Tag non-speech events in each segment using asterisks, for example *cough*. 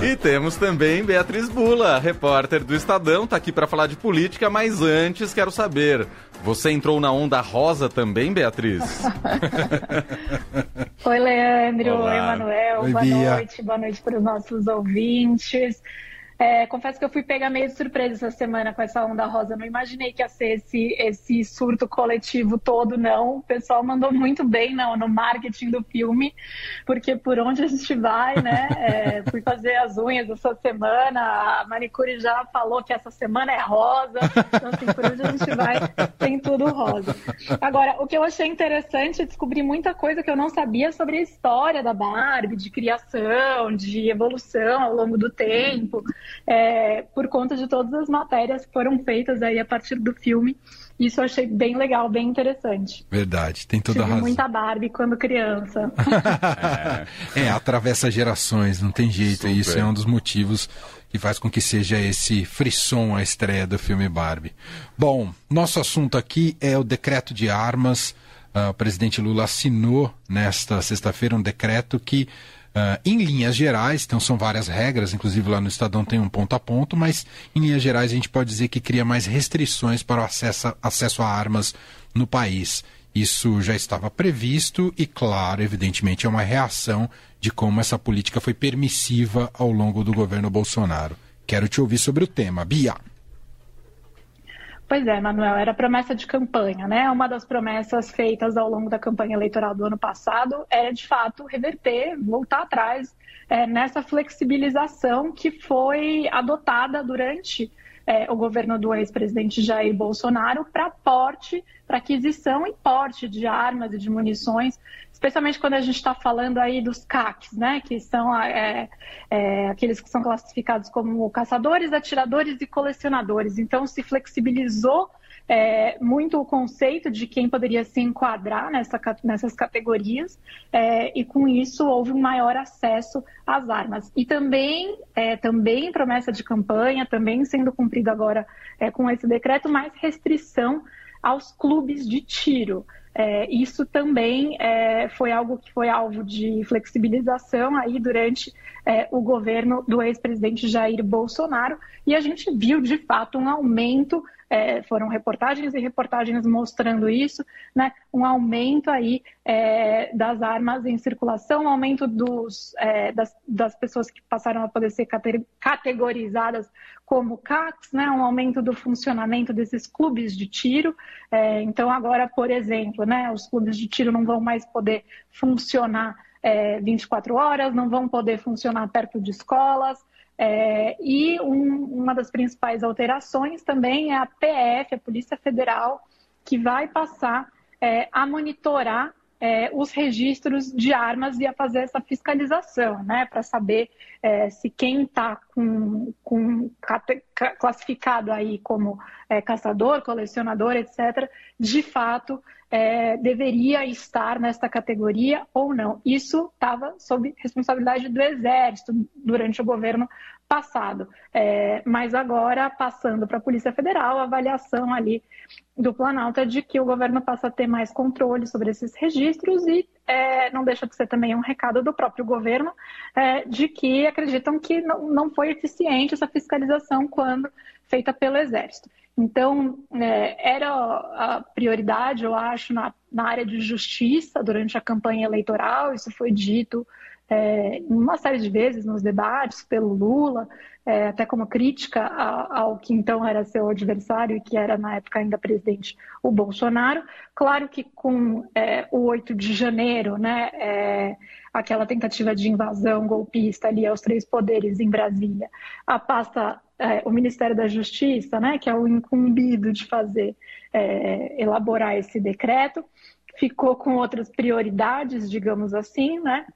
E temos também Beatriz Bula, repórter do Estadão, tá aqui para falar de política, mas antes quero saber, você entrou na onda rosa também, Beatriz? *laughs* Oi, Leandro. Olá. Oi, Manuel. Oi, boa Bia. noite. Boa noite para os nossos ouvintes. É, confesso que eu fui pegar meio de surpresa essa semana com essa onda rosa. Não imaginei que ia ser esse, esse surto coletivo todo, não. O pessoal mandou muito bem não, no marketing do filme, porque por onde a gente vai, né? É, fui fazer as unhas essa semana, a manicure já falou que essa semana é rosa. Então, assim, por onde a gente vai, tem tudo rosa. Agora, o que eu achei interessante descobrir muita coisa que eu não sabia sobre a história da Barbie, de criação, de evolução ao longo do tempo é, por conta de todas as matérias que foram feitas aí a partir do filme. Isso eu achei bem legal, bem interessante. Verdade, tem toda a Tive razão. muita Barbie quando criança. *laughs* É, atravessa gerações, não tem jeito. Super. E isso é um dos motivos que faz com que seja esse frisson a estreia do filme Barbie. Bom, nosso assunto aqui é o decreto de armas. Ah, o presidente Lula assinou nesta sexta-feira um decreto que, ah, em linhas gerais, então são várias regras, inclusive lá no Estadão tem um ponto a ponto, mas em linhas gerais a gente pode dizer que cria mais restrições para o acesso, acesso a armas no país. Isso já estava previsto e, claro, evidentemente, é uma reação de como essa política foi permissiva ao longo do governo Bolsonaro. Quero te ouvir sobre o tema. Bia. Pois é, Manuel, era promessa de campanha, né? Uma das promessas feitas ao longo da campanha eleitoral do ano passado era, de fato, reverter, voltar atrás é, nessa flexibilização que foi adotada durante é, o governo do ex-presidente Jair Bolsonaro para porte, para aquisição e porte de armas e de munições, especialmente quando a gente está falando aí dos CACs, né? Que são é, é, aqueles que são classificados como caçadores, atiradores e colecionadores. Então, se flexibilizou é, muito o conceito de quem poderia se enquadrar nessa, nessas categorias, é, e com isso houve um maior acesso às armas. E também, é, também promessa de campanha, também sendo cumprido agora é, com esse decreto, mais restrição aos clubes de tiro. É, isso também é, foi algo que foi alvo de flexibilização aí durante é, o governo do ex-presidente Jair Bolsonaro. E a gente viu de fato um aumento, é, foram reportagens e reportagens mostrando isso, né, um aumento aí é, das armas em circulação, um aumento dos, é, das, das pessoas que passaram a poder ser cate- categorizadas como CACs, né, um aumento do funcionamento desses clubes de tiro. Então, agora, por exemplo, né, os clubes de tiro não vão mais poder funcionar é, 24 horas, não vão poder funcionar perto de escolas. É, e um- uma das principais alterações também é a PF, a Polícia Federal, que vai passar é, a monitorar é, os registros de armas e a fazer essa fiscalização, né, para saber é, se quem está com, com classificado aí como é, caçador, colecionador, etc., de fato é, deveria estar nesta categoria ou não. Isso estava sob responsabilidade do Exército durante o governo passado, É, mas agora passando para a Polícia Federal, a avaliação ali do Planalto é de que o governo passa a ter mais controle sobre esses registros e é, não deixa de ser também um recado do próprio governo é, de que acreditam que não, não foi eficiente essa fiscalização quando feita pelo Exército. Então, é, era a prioridade, eu acho, na, na área de justiça durante a campanha eleitoral, isso foi dito é, uma série de vezes nos debates pelo Lula, é, até como crítica ao que então era seu adversário e que era na época ainda presidente, o Bolsonaro. Claro que com é, o 8 de janeiro, né, é, aquela tentativa de invasão golpista ali aos três poderes em Brasília, a pasta, é, o Ministério da Justiça, né, que é o incumbido de fazer, é, elaborar esse decreto, ficou com outras prioridades, digamos assim, né?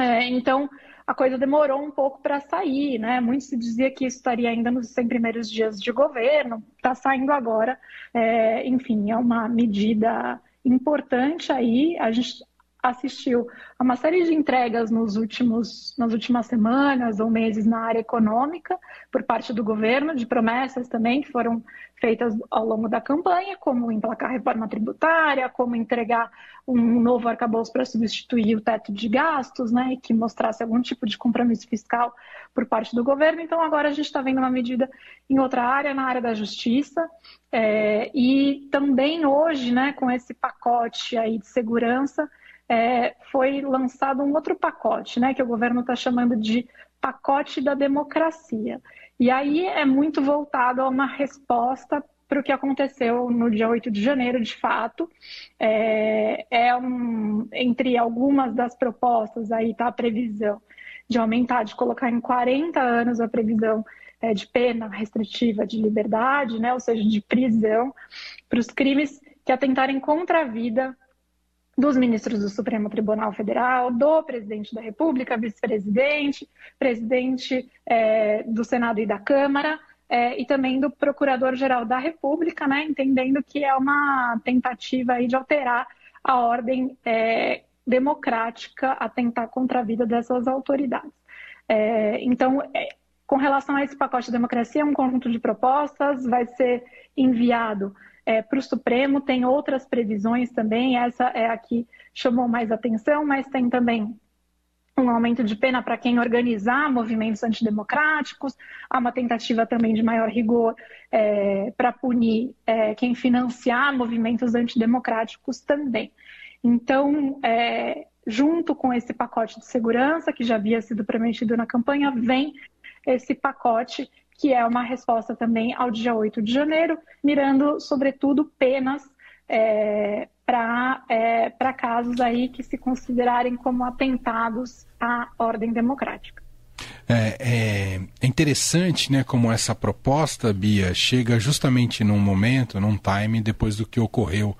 É, então, a coisa demorou um pouco para sair, né? Muito se dizia que isso estaria ainda nos 100 primeiros dias de governo, está saindo agora. É, enfim, é uma medida importante aí. A gente assistiu a uma série de entregas nos últimos, nas últimas semanas ou meses na área econômica, por parte do governo, de promessas também que foram feitas ao longo da campanha, como emplacar reforma tributária, como entregar um novo arcabouço para substituir o teto de gastos, né, e que mostrasse algum tipo de compromisso fiscal por parte do governo. Então, agora a gente está vendo uma medida em outra área, na área da justiça, é, e também hoje, né, com esse pacote aí de segurança, é, foi lançado um outro pacote, né, que o governo está chamando de pacote da democracia. E aí é muito voltado a uma resposta para o que aconteceu no dia 8 de janeiro, de fato. É, é um, entre algumas das propostas aí está a previsão de aumentar, de colocar em 40 anos a previsão é, de pena restritiva de liberdade, né, ou seja, de prisão, para os crimes que atentarem contra a vida dos ministros do Supremo Tribunal Federal, do presidente da República, vice-presidente, presidente é, do Senado e da Câmara, é, e também do Procurador-Geral da República, né, entendendo que é uma tentativa aí de alterar a ordem é, democrática, atentar contra a vida dessas autoridades. É, então, é, com relação a esse pacote de democracia, um conjunto de propostas vai ser enviado é, para o Supremo, tem outras previsões também, essa é a que chamou mais atenção, mas tem também um aumento de pena para quem organizar movimentos antidemocráticos, há uma tentativa também de maior rigor é, para punir é, quem financiar movimentos antidemocráticos também. Então, é, junto com esse pacote de segurança que já havia sido prometido na campanha, vem esse pacote que é uma resposta também ao dia 8 de janeiro, mirando, sobretudo, penas é, para é, casos aí que se considerarem como atentados à ordem democrática. É, é, é, interessante, né, como essa proposta, Bia, chega justamente num momento, num time, depois do que ocorreu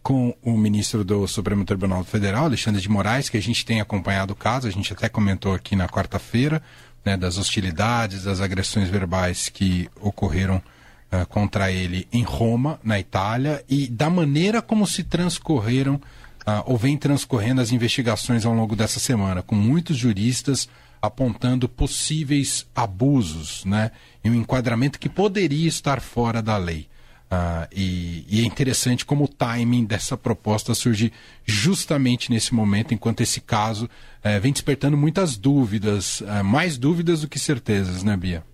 com o ministro do Supremo Tribunal Federal, Alexandre de Moraes, que a gente tem acompanhado o caso, a gente até comentou aqui na quarta-feira, né, das hostilidades, das agressões verbais que ocorreram uh, contra ele em Roma, na Itália, e da maneira como se transcorreram uh, ou vem transcorrendo as investigações ao longo dessa semana, com muitos juristas apontando possíveis abusos, né, e um enquadramento que poderia estar fora da lei. Uh, e, e, é interessante como o timing dessa proposta surge justamente nesse momento, enquanto esse caso uh, vem despertando muitas dúvidas, uh, mais dúvidas do que certezas, né, Bia?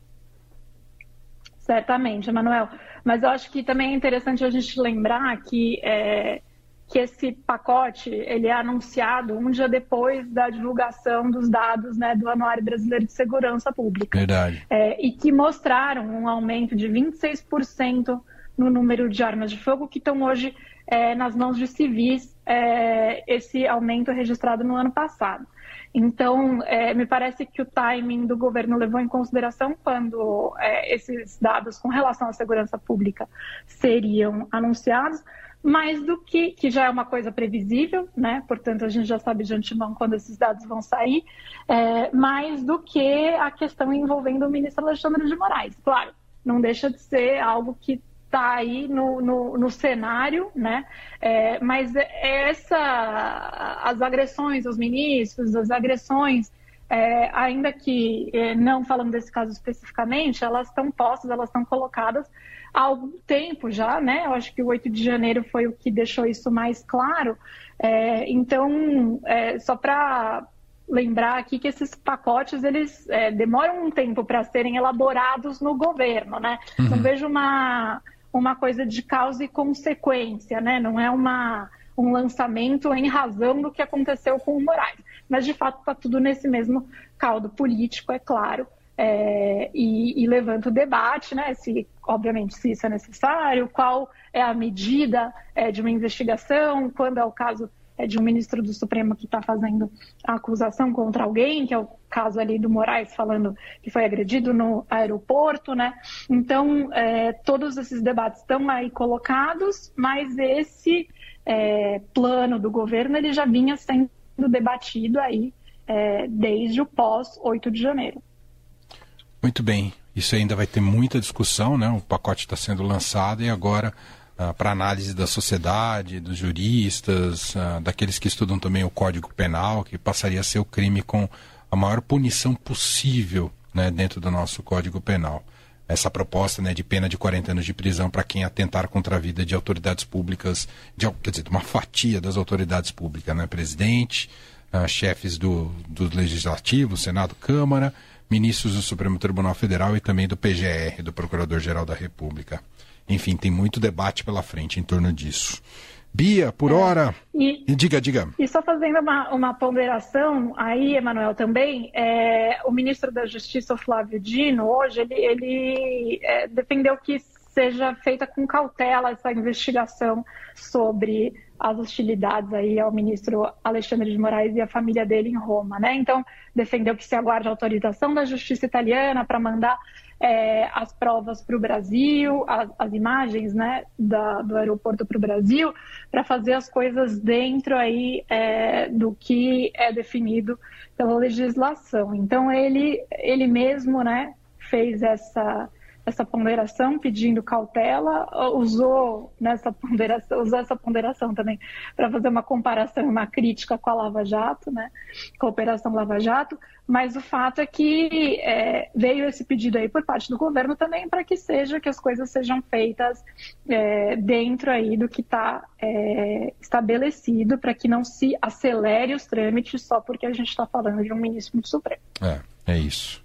Certamente, Emanuel. Mas eu acho que também é interessante a gente lembrar que, é, que esse pacote ele é anunciado um dia depois da divulgação dos dados né, do Anuário Brasileiro de Segurança Pública. Verdade. É, e que mostraram um aumento de 26% no número de armas de fogo que estão hoje é, nas mãos de civis, é, esse aumento registrado no ano passado. Então, é, me parece que o timing do governo levou em consideração quando é, esses dados com relação à segurança pública seriam anunciados, mais do que, que já é uma coisa previsível, né? portanto, a gente já sabe de antemão quando esses dados vão sair, é, mais do que a questão envolvendo o ministro Alexandre de Moraes. Claro, não deixa de ser algo que está aí no, no, no, cenário, né? É, mas essa, as agressões aos ministros, as agressões, é, ainda que é, não falando desse caso especificamente, elas estão postas, elas estão colocadas há algum tempo já, né? Eu acho que o 8 de janeiro foi o que deixou isso mais claro. É, então, é, só para lembrar aqui que esses pacotes eles é, demoram um tempo para serem elaborados no governo, né? Uhum. Não vejo uma uma coisa de causa e consequência, né? Não é uma, um lançamento em razão do que aconteceu com o Moraes. Mas, de fato, está tudo nesse mesmo caldo político, é claro, é, e, e, levanta o debate, né? Se, obviamente, se isso é necessário, qual é a medida é, de uma investigação, quando é o caso é de um ministro do Supremo que está fazendo a acusação contra alguém, que é o caso ali do Moraes falando que foi agredido no aeroporto, né? Então, é, todos esses debates estão aí colocados, mas esse é, plano do governo ele já vinha sendo debatido aí é, desde o pós 8 de janeiro. Muito bem. Isso ainda vai ter muita discussão, né? O pacote está sendo lançado e agora uh, para análise da sociedade, dos juristas, uh, daqueles que estudam também o Código Penal, que passaria a ser o crime com a maior punição possível né, dentro do nosso Código Penal. Essa proposta né, de pena de 40 anos de prisão para quem atentar contra a vida de autoridades públicas, de, quer dizer, de uma fatia das autoridades públicas, né? Presidente, uh, chefes do, do Legislativo, Senado, Câmara, ministros do Supremo Tribunal Federal e também do PGR, do Procurador-Geral da República. Enfim, tem muito debate pela frente em torno disso. Bia, por é, hora. E, diga, diga. E só fazendo uma, uma ponderação aí, Emanuel, também, é, o ministro da Justiça, Flávio Dino, hoje, ele, ele é, defendeu que seja feita com cautela essa investigação sobre as hostilidades aí ao ministro Alexandre de Moraes e a família dele em Roma, né? Então, defendeu que se aguarde a autorização da justiça italiana para mandar é, as provas para o Brasil, as, as, imagens né, da, do aeroporto para o Brasil, para fazer as coisas dentro aí é, do que é definido pela legislação. Então ele, ele mesmo né, fez essa essa ponderação, pedindo cautela, usou nessa ponderação, *laughs* usou essa ponderação também para fazer uma comparação, uma crítica com a Lava Jato, né, com a Operação Lava Jato, mas o fato é que é, veio esse pedido aí por parte do governo também para que seja que as coisas sejam feitas é, dentro aí do que está é, estabelecido, para que não se acelere os trâmites só porque a gente está falando de um ministro do Supremo. É, é isso.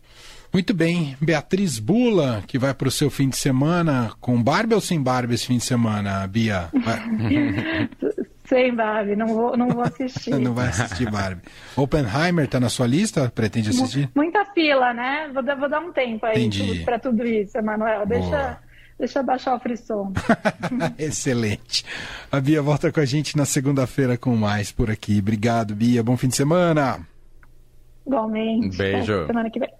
Muito bem. Beatriz Bula, que vai para o seu fim de semana, com Barbie ou sem Barbie esse fim de semana, Bia? *laughs* sem Barbie, não vou, não vou assistir. *laughs* não vai assistir Barbie. Oppenheimer está na sua lista? Pretende assistir? Muita fila, né? Vou, vou dar um tempo aí para tudo isso, Emanuel. Deixa. Deixa eu baixar o frisson. *laughs* Excelente. A Bia volta com a gente na segunda-feira com mais por aqui. Obrigado, Bia. Bom fim de semana. Igualmente. Beijo. Até semana que vem.